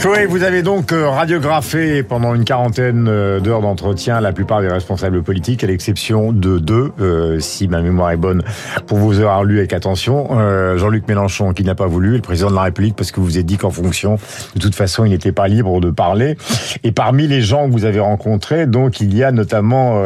Chloé, vous avez donc euh, radiographé pendant une quarantaine euh, d'heures d'entretien la plupart des responsables politiques, à l'exception de deux, euh, si ma mémoire est bonne, pour vous avoir lu avec attention. Jean-Luc Mélenchon, qui n'a pas voulu, et le président de la République, parce que vous vous êtes dit qu'en fonction, de toute façon, il n'était pas libre de parler. Et parmi les gens que vous avez rencontrés, donc, il y a notamment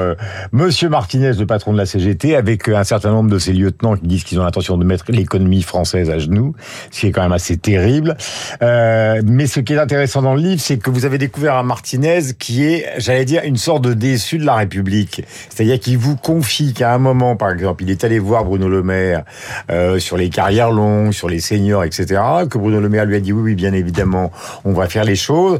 Monsieur Martinez, le patron de la CGT, avec un certain nombre de ses lieutenants qui disent qu'ils ont l'intention de mettre l'économie française à genoux, ce qui est quand même assez terrible. mais ce qui est intéressant dans le livre, c'est que vous avez découvert un Martinez qui est, j'allais dire, une sorte de déçu de la République. C'est-à-dire qu'il vous confie qu'à un moment, par exemple, il est allé voir Bruno Le Maire euh, sur les carrières longues, sur les seniors, etc. Que Bruno Le Maire lui a dit oui, oui, bien évidemment, on va faire les choses,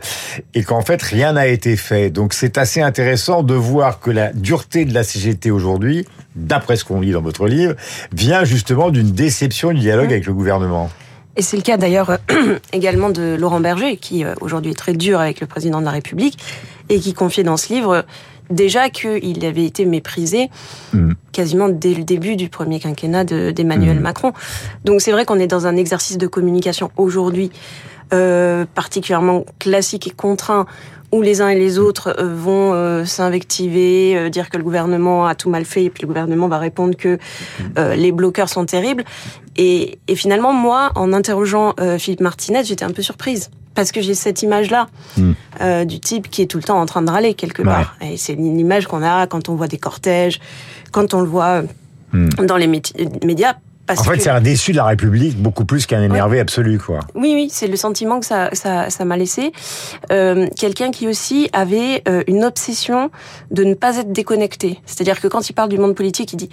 et qu'en fait rien n'a été fait. Donc c'est assez intéressant de voir que la dureté de la CGT aujourd'hui, d'après ce qu'on lit dans votre livre, vient justement d'une déception du dialogue avec le gouvernement. Et c'est le cas d'ailleurs euh, également de Laurent Berger, qui euh, aujourd'hui est très dur avec le président de la République, et qui confiait dans ce livre déjà qu'il avait été méprisé mm. quasiment dès le début du premier quinquennat d'Emmanuel mm. Macron. Donc c'est vrai qu'on est dans un exercice de communication aujourd'hui euh, particulièrement classique et contraint où les uns et les autres euh, vont euh, s'invectiver, euh, dire que le gouvernement a tout mal fait, et puis le gouvernement va répondre que les bloqueurs sont terribles. Et, finalement, moi, en interrogeant Philippe Martinez, j'étais un peu surprise. Parce que j'ai cette image-là hmm. du type qui est tout le temps en train de râler quelque part. Et c'est une image qu'on a quand on voit des cortèges, quand on le voit hmm. dans les médias en fait, c'est un déçu de la République beaucoup plus qu'un énervé absolu, quoi. Oui, oui, c'est le sentiment que ça, ça, ça m'a laissé. Euh, Quelqu'un qui aussi avait euh, une obsession de ne pas être déconnecté. C'est-à-dire que quand il parle du monde politique, il dit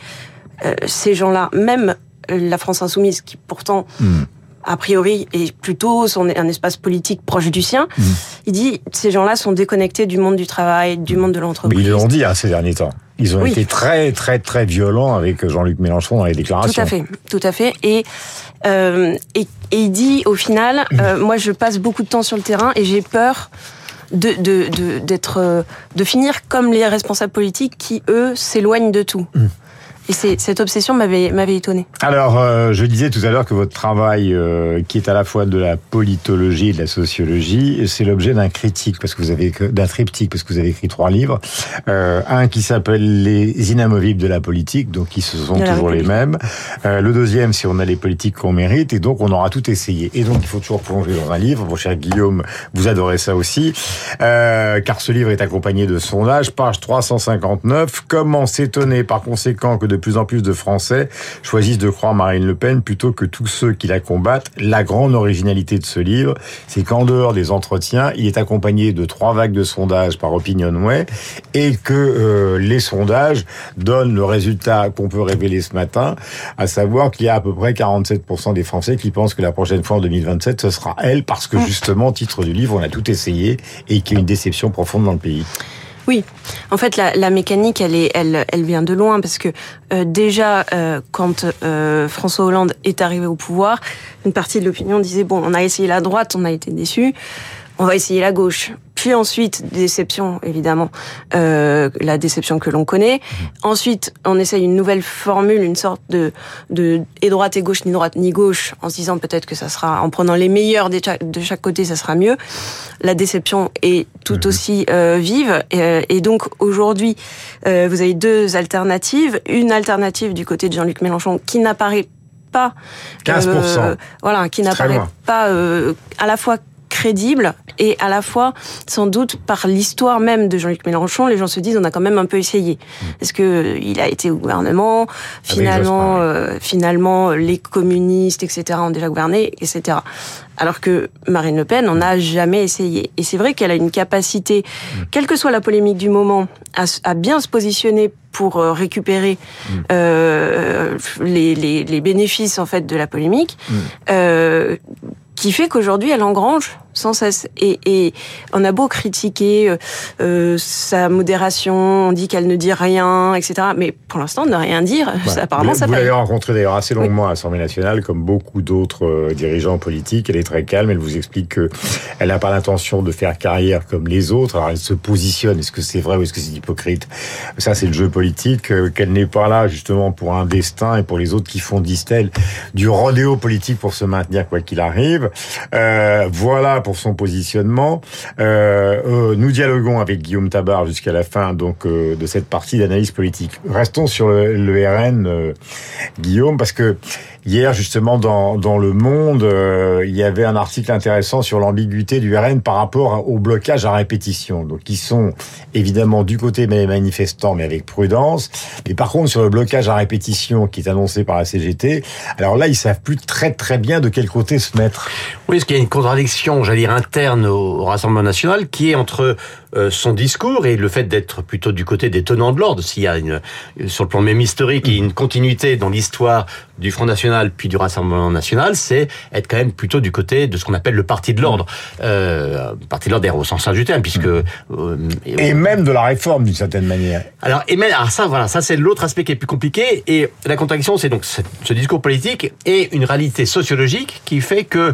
euh, ces gens-là, même la France insoumise, qui pourtant hmm a priori, est plutôt son, un espace politique proche du sien. Mmh. Il dit ces gens-là sont déconnectés du monde du travail, du monde de l'entreprise. Ils l'ont dit hein, ces derniers temps. Ils ont été très, très, très violents avec Jean-Luc Mélenchon dans les déclarations. Tout à fait, tout à fait. Et, euh, et, et, il dit au final, euh, moi je passe beaucoup de temps sur le terrain et j'ai peur de, de, d'être, euh, de finir comme les responsables politiques qui, eux, s'éloignent de tout. Mmh. Et cette obsession m'avait étonné. Alors, euh, je disais tout à l'heure que votre travail, euh, qui est à la fois de la politologie et de la sociologie, c'est l'objet d'un critique parce que vous avez d'un triptyque parce que vous avez écrit trois livres. Euh, un qui s'appelle Les inamovibles de la politique, donc qui se sont toujours les mêmes. le deuxième, si on a les politiques qu'on mérite, et donc on aura tout essayé. Et donc il faut toujours plonger dans un livre. Mon cher Guillaume, vous adorez ça aussi, car ce livre est accompagné de sondages, page 359. Comment s'étonner par conséquent que de plus en plus de Français choisissent de croire Marine Le Pen plutôt que tous ceux qui la combattent. La grande originalité de ce livre, c'est qu'en dehors des entretiens, il est accompagné de trois vagues de sondages par Opinionway et que euh, les sondages donnent le résultat qu'on peut révéler ce matin, à savoir qu'il y a à peu près 47% des Français qui pensent que la prochaine fois en 2027, ce sera elle, parce que mmh. justement, titre du livre, on a tout essayé et qu'il y a une déception profonde dans le pays. Oui, en fait, la, mécanique, elle, est, elle, elle vient de loin parce que euh, déjà, euh, quand euh, François Hollande est arrivé au pouvoir, une partie de l'opinion disait bon, on a essayé la droite, on a été déçu, on va essayer la gauche. Puis ensuite, déception, évidemment, euh, la déception que l'on connaît. Mhm. Ensuite, on essaye une nouvelle formule, une sorte de, de et droite et gauche, ni droite ni gauche, en se disant peut-être que ça sera, en prenant les meilleurs de chaque, de chaque côté, ça sera mieux. La déception est tout mhm. aussi euh, vive. Et, euh, et donc aujourd'hui, euh, vous avez deux alternatives. Une alternative du côté de Jean-Luc Mélenchon qui n'apparaît pas 15%. Euh, voilà, qui n'apparaît pas euh, à la fois crédible et à la fois, sans doute, par l'histoire même de Jean-Luc Mélenchon, les gens se disent on a quand même un peu essayé. Est-ce que il a été au gouvernement? Finalement, euh, finalement, les communistes, etc., ont déjà gouverné, etc. Alors que Marine Le Pen, on n'a jamais essayé. Et c'est vrai qu'elle a une capacité, mm. quelle que soit la polémique du moment, à, bien se positionner pour euh, récupérer mm. euh, les, les, les, bénéfices en fait de la polémique, mm. euh, qui fait qu'aujourd'hui elle engrange sans cesse. Et, et on a beau critiquer euh, euh, sa modération, on dit qu'elle ne dit rien, etc. Mais pour l'instant, ne rien dire, apparemment, vous, ça Vous l'avez rencontrée d'ailleurs assez longuement à l'Assemblée nationale, comme beaucoup d'autres euh, dirigeants politiques. Elle est très calme. Elle vous explique que elle n'a pas l'intention de faire carrière comme les autres. Alors elle se positionne. Est-ce que c'est vrai ou est-ce que c'est hypocrite? Ça, c'est le jeu politique. Qu'elle n'est pas là justement pour un destin et pour les autres qui font, disent-elles, du rodéo politique pour se maintenir quoi qu'il arrive. Euh, pour son positionnement. Euh, euh, nous dialoguons avec Guillaume Tabar jusqu'à la fin donc euh, de cette partie d'analyse politique. Restons sur le, le RN, euh, Guillaume, parce que Hier, justement, dans, dans Le Monde, euh, il y avait un article intéressant sur l'ambiguïté du RN par rapport au blocage à répétition. Donc, ils sont évidemment du côté des manifestants, mais avec prudence. Mais par contre, sur le blocage à répétition qui est annoncé par la CGT, alors là, ils savent plus très très bien de quel côté se mettre. Oui, parce qu'il y a une contradiction, j'allais dire, interne au Rassemblement national, qui est entre son discours et le fait d'être plutôt du côté des tenants de l'ordre. S'il y a une, sur le plan même historique, une continuité dans l'histoire du Front National puis du Rassemblement National, c'est être quand même plutôt du côté de ce qu'on appelle le Parti de l'ordre. Euh, parti de l'ordre au sens large du terme, puisque... Euh, et même de la réforme, d'une certaine manière. Alors, et même, alors ça, voilà, ça c'est l'autre aspect qui est plus compliqué. Et la contradiction, c'est donc ce discours politique et une réalité sociologique qui fait que euh,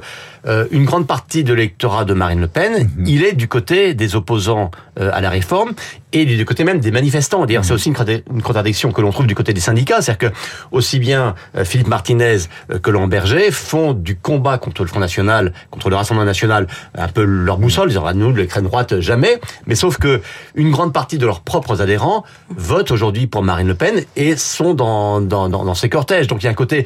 une grande partie de l'électorat de Marine Le Pen, mhm. il est du côté des opposants euh, à la réforme et du côté même des manifestants. D'ailleurs, c'est mhm. aussi une contradiction que l'on trouve du côté des syndicats, c'est-à-dire que aussi bien euh, Philippe Martinez que Laurent Berger font du combat contre le Front National, contre le Rassemblement National, un peu leur boussole. Ils nous, l'extrême droite, jamais. Mais sauf que une grande partie de leurs propres adhérents votent aujourd'hui pour Marine Le Pen et sont dans, dans, dans, ces cortèges. Donc il y a un côté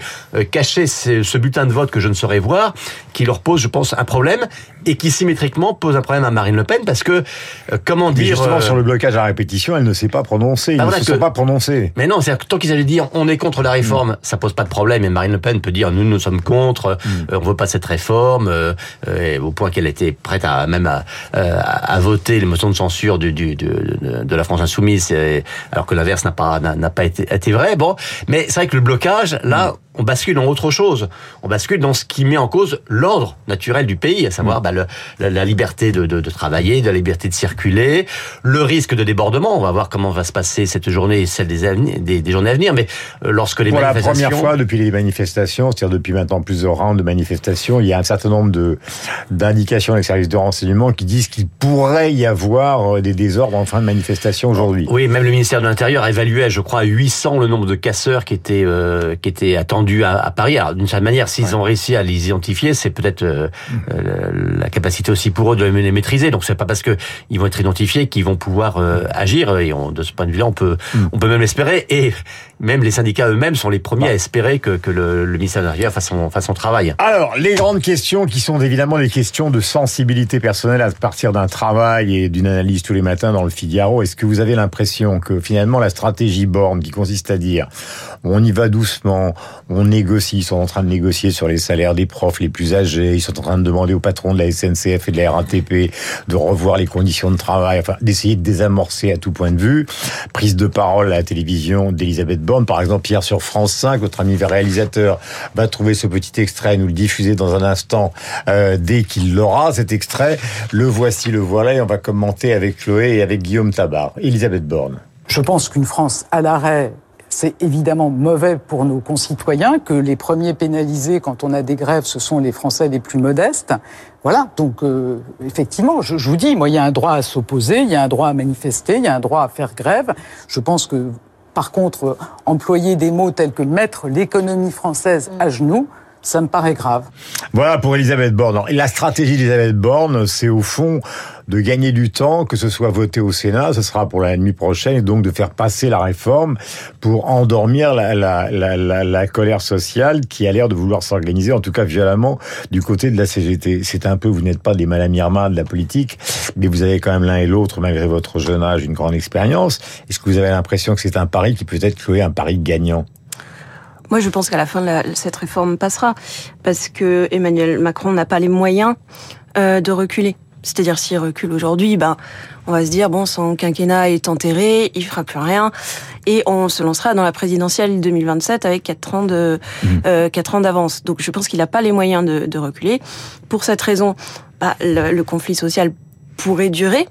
caché, ce bulletin de vote que je ne saurais voir, qui leur pose, je pense, un problème et qui symétriquement pose un problème à Marine Le Pen parce que, euh, comment dire... justement, euh, sur le blocage à répétition, elle ne s'est pas prononcée. Ils ah, ne se sont pas prononcés. Mais non, c'est tant qu'ils allaient dire on est contre la réforme, mm. ça pose pas de problème et Marine Le Pen peut dire nous, nous sommes contre, mm. euh, on veut pas cette réforme, au point qu'elle était prête à même à, à, voter les motions de censure du, du, de, de la France Insoumise, alors que l'inverse n'a pas, n'a pas été, été vrai. Bon, mais c'est vrai que le blocage, là... Mm on bascule dans autre chose. On bascule dans ce qui met en cause l'ordre naturel du pays, à savoir mm. bah, la, liberté de, de, de, travailler, la liberté de circuler, le risque de débordement. On va voir comment va se passer cette journée et celle des, des, des, journées à venir. Mais euh, lorsque les Pour manifestations... la première fois depuis les manifestations, c'est-à-dire depuis maintenant plusieurs rounds de manifestations, il y a un certain nombre de d'indications des services de renseignement qui disent qu'il pourrait y avoir euh, des désordres en fin de manifestation aujourd'hui. Oui, même le ministère de l'Intérieur évaluait, je crois, à 800 le nombre de casseurs qui étaient euh, qui étaient attendus à, Paris. Alors d'une certaine manière, s'ils ont réussi à les identifier, c'est peut-être euh, euh, la capacité aussi pour eux de les maîtriser. Donc c'est pas parce que ils vont être identifiés qu'ils vont pouvoir euh, agir. Et de ce point de vue-là, on peut mm. on peut même espérer. Et même les syndicats eux-mêmes sont les premiers à espérer que, que le, le ministère de l'Intérieur fasse son, fasse son travail. Alors les grandes questions qui sont évidemment des questions de sensibilité personnelle à partir d'un travail et d'une analyse tous les matins dans le Figaro. Est-ce que vous avez l'impression que finalement la stratégie Borne qui consiste à dire on y va doucement, on négocie, ils sont en train de négocier sur les salaires des profs les plus âgés, ils sont en train de demander au patron de la SNCF et de la RATP de revoir les conditions de travail, enfin d'essayer de désamorcer à tout point de vue. Prise de parole à la télévision d'Elisabeth Borne, par exemple, hier sur France 5, votre ami réalisateur va trouver ce petit extrait, nous le diffuser dans un instant euh, dès qu'il l'aura, cet extrait. Le voici, le voilà, et on va commenter avec Chloé et avec Guillaume Tabar. Elisabeth Borne. Je pense qu'une France à l'arrêt c'est évidemment mauvais pour nos concitoyens que les premiers pénalisés quand on a des grèves, ce sont les Français les plus modestes. Voilà, donc euh, effectivement, je, je, vous dis, moi, il y a un droit à s'opposer, il y a un droit à manifester, il y a un droit à faire grève. Je pense que, par contre, employer des mots tels que mettre l'économie française à genoux, ça me paraît grave. Voilà pour Elisabeth Borne. La stratégie d'Elisabeth Borne, c'est au fond de gagner du temps, que ce soit voté au Sénat, ce sera pour la nuit prochaine, et donc de faire passer la réforme pour endormir la, la, la, la colère sociale qui a l'air de vouloir s'organiser, en tout cas violemment, du côté de la CGT. C'est un peu, vous n'êtes pas des malamirmas de la politique, mais vous avez quand même l'un et l'autre, malgré votre jeune âge, une grande expérience. Est-ce que vous avez l'impression que c'est un pari qui peut être cloué un pari gagnant? Moi, je pense qu'à la fin, de cette réforme passera parce que Emmanuel Macron n'a pas les moyens euh, de reculer. C'est-à-dire s'il recule aujourd'hui, ben on va se dire bon son quinquennat est enterré, il fera plus rien et on se lancera dans la présidentielle 2027 avec quatre ans de mmh. euh, quatre ans d'avance. Donc je pense qu'il n'a pas les moyens de, de reculer. Pour cette raison, bah, le, le conflit social pourrait durer.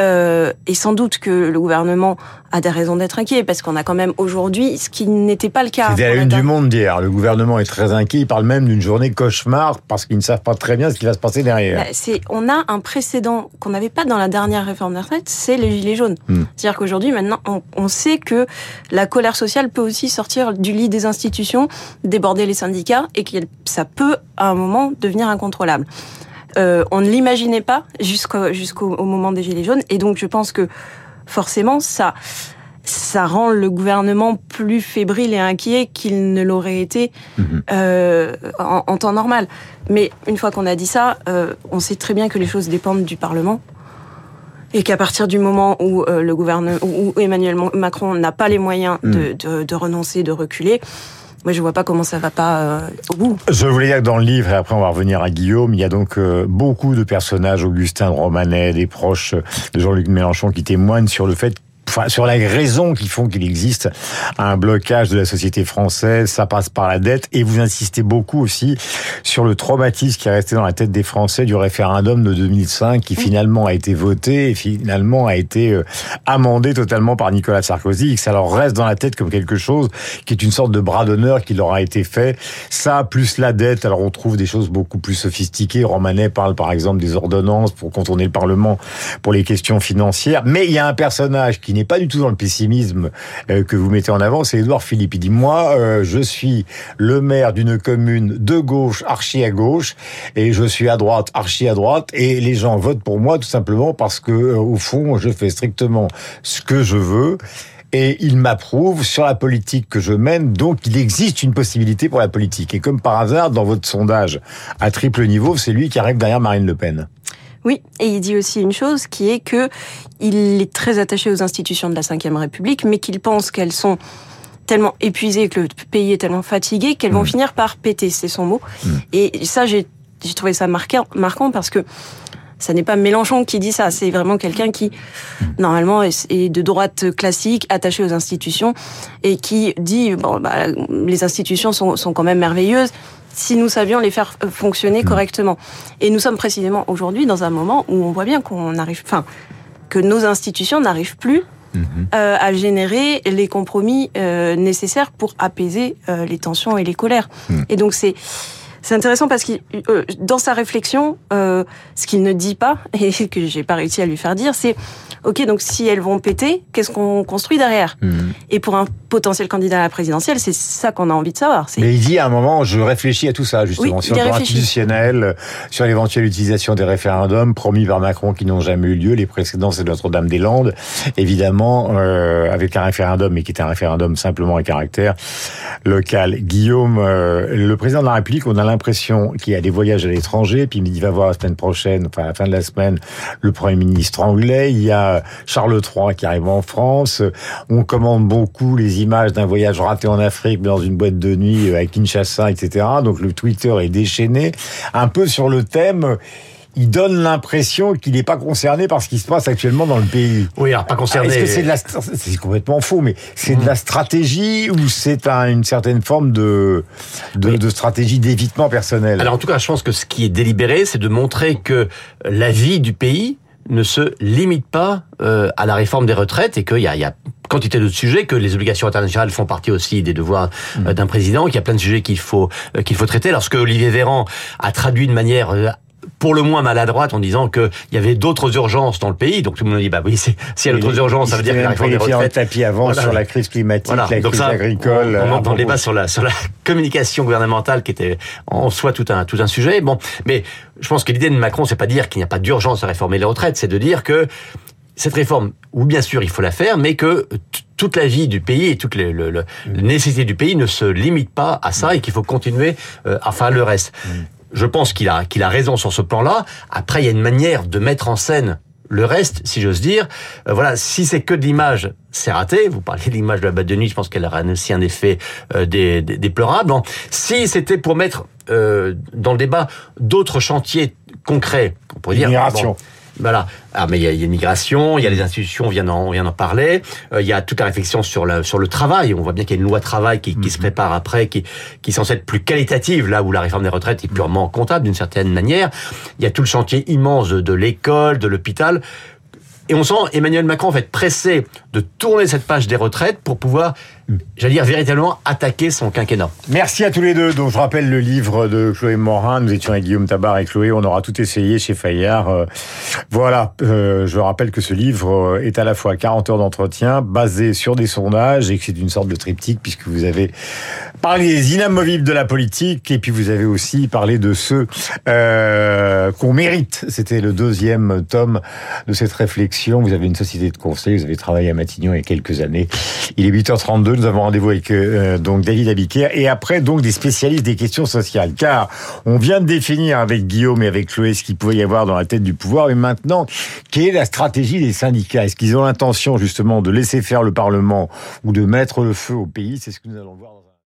Euh, et sans doute que le gouvernement a des raisons d'être inquiet, parce qu'on a quand même aujourd'hui ce qui n'était pas le cas. C'était la une du monde d'hier. Le gouvernement est très inquiet. Il parle même d'une journée cauchemar parce qu'ils ne savent pas très bien ce qui va se passer derrière. Bah, c'est, on a un précédent qu'on n'avait pas dans la dernière réforme des retraites, c'est les gilets jaunes. Hmm. C'est-à-dire qu'aujourd'hui, maintenant, on, on, sait que la colère sociale peut aussi sortir du lit des institutions, déborder les syndicats, et que ça peut, à un moment, devenir incontrôlable. Euh, on ne l'imaginait pas jusqu'au moment des Gilets jaunes. Et donc, je pense que forcément, ça, ça rend le gouvernement plus fébrile et inquiet qu'il ne l'aurait été mhm. euh, en, temps normal. Mais une fois qu'on a dit ça, euh, on sait très bien que les choses dépendent du Parlement et qu'à partir du moment où le gouvernement, où Emmanuel Macron n'a pas les moyens de, mhm. de, de renoncer, de reculer, moi, je vois pas comment ça va pas euh, au bout. Je voulais dire que dans le livre, et après on va revenir à Guillaume, il y a donc euh, beaucoup de personnages, Augustin Romanet, des proches de Jean-Luc Mélenchon, qui témoignent sur le fait enfin, sur les raisons qui font qu'il existe un blocage de la société française, ça passe par la dette, et vous insistez beaucoup aussi sur le traumatisme qui est resté dans la tête des Français du référendum de 2005, qui finalement a été voté et finalement a été euh, amendé totalement par Nicolas Sarkozy, et que ça leur reste dans la tête comme quelque chose qui est une sorte de bras d'honneur qui leur a été fait. Ça, plus la dette, alors on trouve des choses beaucoup plus sophistiquées. Romanet parle par exemple des ordonnances pour contourner le Parlement pour les questions financières, mais il y a un personnage qui n'est pas du tout dans le pessimisme euh, que vous mettez en avant, c'est Édouard Philippe. Il dit, moi, euh, je suis le maire d'une commune de gauche, archi à gauche, et je suis à droite, archi à droite, et les gens votent pour moi tout simplement parce que, euh, au fond, je fais strictement ce que je veux et il m'approuve sur la politique que je mène, donc il existe une possibilité pour la politique. Et comme par hasard, dans votre sondage à triple niveau, c'est lui qui arrive derrière Marine Le Pen. Oui, et il dit aussi une chose qui est que il est très attaché aux institutions de la Ve République, mais qu'il pense qu'elles sont tellement épuisées, que le pays est tellement fatigué, qu'elles vont mmh. finir par péter, c'est son mot. Mmh. Et ça, j'ai trouvé ça marquant, marquant parce que ça n'est pas Mélenchon qui dit ça, c'est vraiment quelqu'un qui, normalement, est de droite classique, attaché aux institutions, et qui dit, bon, bah, les institutions sont, sont quand même merveilleuses, si nous savions les faire euh, fonctionner mmh. correctement. Et nous sommes précisément aujourd'hui dans un moment où on voit bien qu'on arrive, enfin, que nos institutions n'arrivent plus mmh. euh, à générer les compromis euh, nécessaires pour apaiser euh, les tensions et les colères. Mmh. Et donc c'est c'est intéressant parce que euh, dans sa réflexion, euh, ce qu'il ne dit pas et que j'ai pas réussi à lui faire dire, c'est ok donc si elles vont péter, qu'est-ce qu'on construit derrière? Mhm. Et pour un potentiel candidat à la présidentielle, c'est ça qu'on a envie de savoir. Mais il dit à un moment, je réfléchis à tout ça justement sur le plan institutionnel, sur l'éventuelle utilisation des référendums promis par Macron qui n'ont jamais eu lieu. Les précédents, c'est Notre-Dame-des-Landes, évidemment, euh, avec un référendum, mais qui était un référendum simplement à caractère local. Guillaume, le président de la République, on a l'impression qu'il y a des voyages à l'étranger, puis il va voir la semaine prochaine, enfin à la fin de la semaine, le Premier ministre anglais. Il y a Charles III qui arrive en France. On commande beaucoup les images d'un voyage raté en Afrique dans une boîte de nuit à Kinshasa, etc. Donc le Twitter est déchaîné, un peu sur le thème il donne l'impression qu'il n'est pas concerné par ce qui se passe actuellement dans le pays. Oui, alors pas concerné. Est-ce que c'est de la, c'est complètement faux, mais c'est de la stratégie ou c'est une certaine forme de, de, de stratégie d'évitement personnel? Alors en tout cas, je pense que ce qui est délibéré, c'est de montrer que la vie du pays ne se limite pas euh, à la réforme des retraites et qu'il y a, y a quantité d'autres sujets, que les obligations internationales font partie aussi des devoirs euh, mmh. d'un président, qu'il y a plein de sujets qu'il faut euh, qu'il faut traiter. Lorsque Olivier Véran a traduit de manière euh, pour le moins maladroite en disant qu'il y avait d'autres urgences dans le pays. Donc tout le monde dit bah oui, s'il y a d'autres urgences, ça veut dire qu'il y a réforme des retraites. tapis avant sur la crise climatique, la crise agricole. On, on entend le débat sur la sur la communication gouvernementale qui était en soi tout un tout un sujet. Bon, mais je pense que l'idée de Macron, c'est pas dire qu'il n'y a pas d'urgence à réformer les retraites, c'est de dire que cette réforme, ou bien sûr il faut la faire, mais que toute la vie du pays et toute les, le, le, mm. nécessité du pays ne se limite pas à ça et qu'il faut continuer euh, à faire le reste. Mm je pense qu'il a, qu'il a raison sur ce plan-là. Après, il y a une manière de mettre en scène le reste, si j'ose dire. Euh, voilà, si c'est que de l'image, c'est raté. Vous parlez de l'image de la boîte de nuit, je pense qu'elle aura aussi un effet euh, déplorable. Si c'était pour mettre euh, dans le débat d'autres chantiers concrets, on pourrait dire... Voilà. Ah, mais il y a, il y a l'immigration, il y a les institutions, on vient d'en, on vient d'en parler. Euh, il y a toute la réflexion sur le, sur le travail. On voit bien qu'il y a une loi travail qui, qui se prépare après, qui, qui est censée être plus qualitative, là où la réforme des retraites est purement comptable d'une certaine manière. Il y a tout le chantier immense de, de l'école, de l'hôpital. Et on sent Emmanuel Macron en fait pressé de tourner cette page des retraites pour pouvoir, j'allais dire véritablement attaquer son quinquennat. Merci à tous les deux. Donc je rappelle le livre de Chloé Morin. Nous étions avec Guillaume Tabar et Chloé. On aura tout essayé chez Fayard. Euh, voilà. Euh, je rappelle que ce livre est à la fois 40 heures d'entretien basé sur des sondages et que c'est une sorte de triptyque puisque vous avez parlé des inamovibles de la politique et puis vous avez aussi parlé de ceux euh, qu'on mérite. C'était le deuxième tome de cette réflexion. Vous avez une société de conseil, vous avez travaillé à Matignon il y a quelques années. Il est 8h32, nous avons rendez-vous avec euh, donc David Abiker et après donc des spécialistes des questions sociales. Car on vient de définir avec Guillaume et avec Chloé ce qu'il pouvait y avoir dans la tête du pouvoir. Et maintenant, quelle est la stratégie des syndicats? Est-ce qu'ils ont l'intention justement de laisser faire le Parlement ou de mettre le feu au pays? C'est ce que nous allons voir.